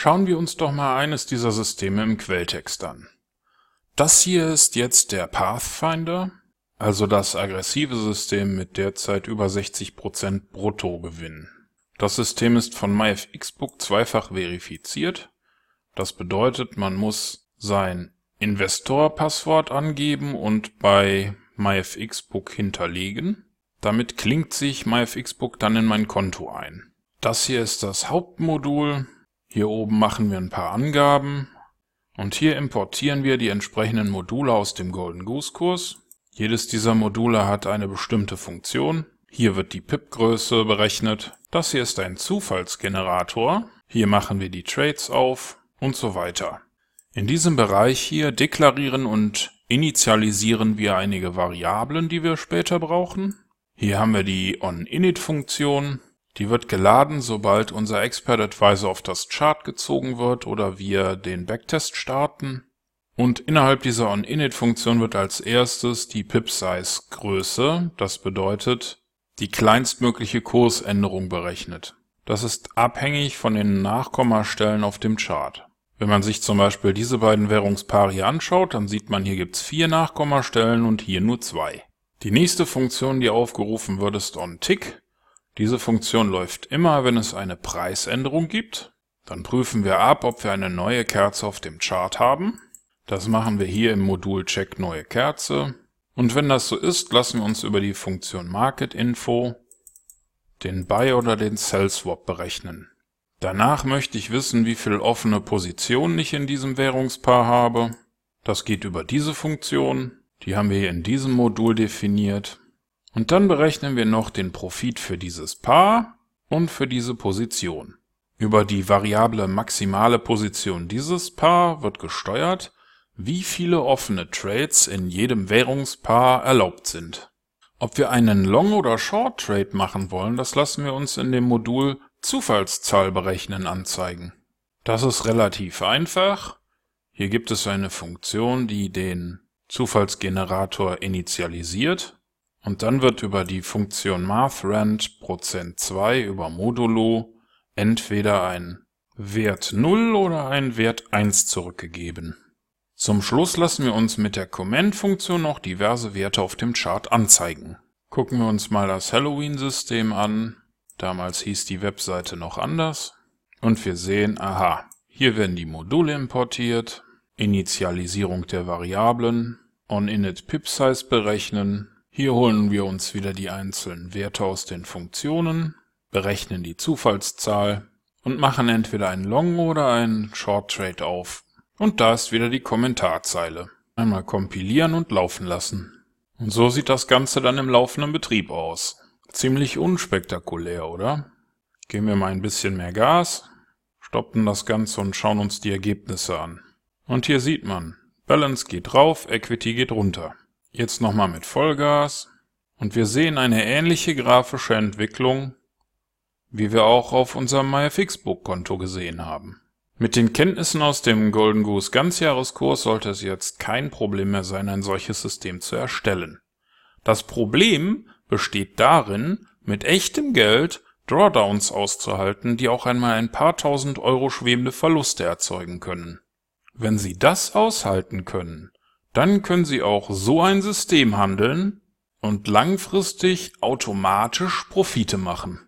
Schauen wir uns doch mal eines dieser Systeme im Quelltext an. Das hier ist jetzt der Pathfinder, also das aggressive System mit derzeit über 60% Bruttogewinn. Das System ist von MyFXBook zweifach verifiziert. Das bedeutet, man muss sein Investor-Passwort angeben und bei MyFXBook hinterlegen. Damit klingt sich MyFXBook dann in mein Konto ein. Das hier ist das Hauptmodul. Hier oben machen wir ein paar Angaben. Und hier importieren wir die entsprechenden Module aus dem Golden Goose Kurs. Jedes dieser Module hat eine bestimmte Funktion. Hier wird die PIP-Größe berechnet. Das hier ist ein Zufallsgenerator. Hier machen wir die Trades auf und so weiter. In diesem Bereich hier deklarieren und initialisieren wir einige Variablen, die wir später brauchen. Hier haben wir die onInit-Funktion. Die wird geladen, sobald unser Expert Advisor auf das Chart gezogen wird oder wir den Backtest starten. Und innerhalb dieser onInit-Funktion wird als erstes die Pip-Size-Größe, das bedeutet die kleinstmögliche Kursänderung berechnet. Das ist abhängig von den Nachkommastellen auf dem Chart. Wenn man sich zum Beispiel diese beiden Währungspaare hier anschaut, dann sieht man, hier gibt's vier Nachkommastellen und hier nur zwei. Die nächste Funktion, die aufgerufen wird, ist onTick. Diese Funktion läuft immer, wenn es eine Preisänderung gibt. Dann prüfen wir ab, ob wir eine neue Kerze auf dem Chart haben. Das machen wir hier im Modul Check neue Kerze. Und wenn das so ist, lassen wir uns über die Funktion Market Info den Buy oder den Sell Swap berechnen. Danach möchte ich wissen, wie viel offene Positionen ich in diesem Währungspaar habe. Das geht über diese Funktion. Die haben wir hier in diesem Modul definiert. Und dann berechnen wir noch den Profit für dieses Paar und für diese Position. Über die Variable maximale Position dieses Paar wird gesteuert, wie viele offene Trades in jedem Währungspaar erlaubt sind. Ob wir einen Long- oder Short-Trade machen wollen, das lassen wir uns in dem Modul Zufallszahl berechnen anzeigen. Das ist relativ einfach. Hier gibt es eine Funktion, die den Zufallsgenerator initialisiert und dann wird über die Funktion mathRand %2 über Modulo entweder ein Wert 0 oder ein Wert 1 zurückgegeben. Zum Schluss lassen wir uns mit der Comment-Funktion noch diverse Werte auf dem Chart anzeigen. Gucken wir uns mal das Halloween-System an. Damals hieß die Webseite noch anders. Und wir sehen, aha, hier werden die Module importiert, Initialisierung der Variablen, onInit pipsize berechnen. Hier holen wir uns wieder die einzelnen Werte aus den Funktionen, berechnen die Zufallszahl und machen entweder einen Long oder einen Short Trade auf und da ist wieder die Kommentarzeile. Einmal kompilieren und laufen lassen. Und so sieht das Ganze dann im laufenden Betrieb aus. Ziemlich unspektakulär, oder? Geben wir mal ein bisschen mehr Gas, stoppen das Ganze und schauen uns die Ergebnisse an. Und hier sieht man, Balance geht rauf, Equity geht runter. Jetzt nochmal mit Vollgas. Und wir sehen eine ähnliche grafische Entwicklung, wie wir auch auf unserem MyFixbook-Konto gesehen haben. Mit den Kenntnissen aus dem Golden Goose Ganzjahreskurs sollte es jetzt kein Problem mehr sein, ein solches System zu erstellen. Das Problem besteht darin, mit echtem Geld Drawdowns auszuhalten, die auch einmal ein paar tausend Euro schwebende Verluste erzeugen können. Wenn Sie das aushalten können, dann können Sie auch so ein System handeln und langfristig automatisch Profite machen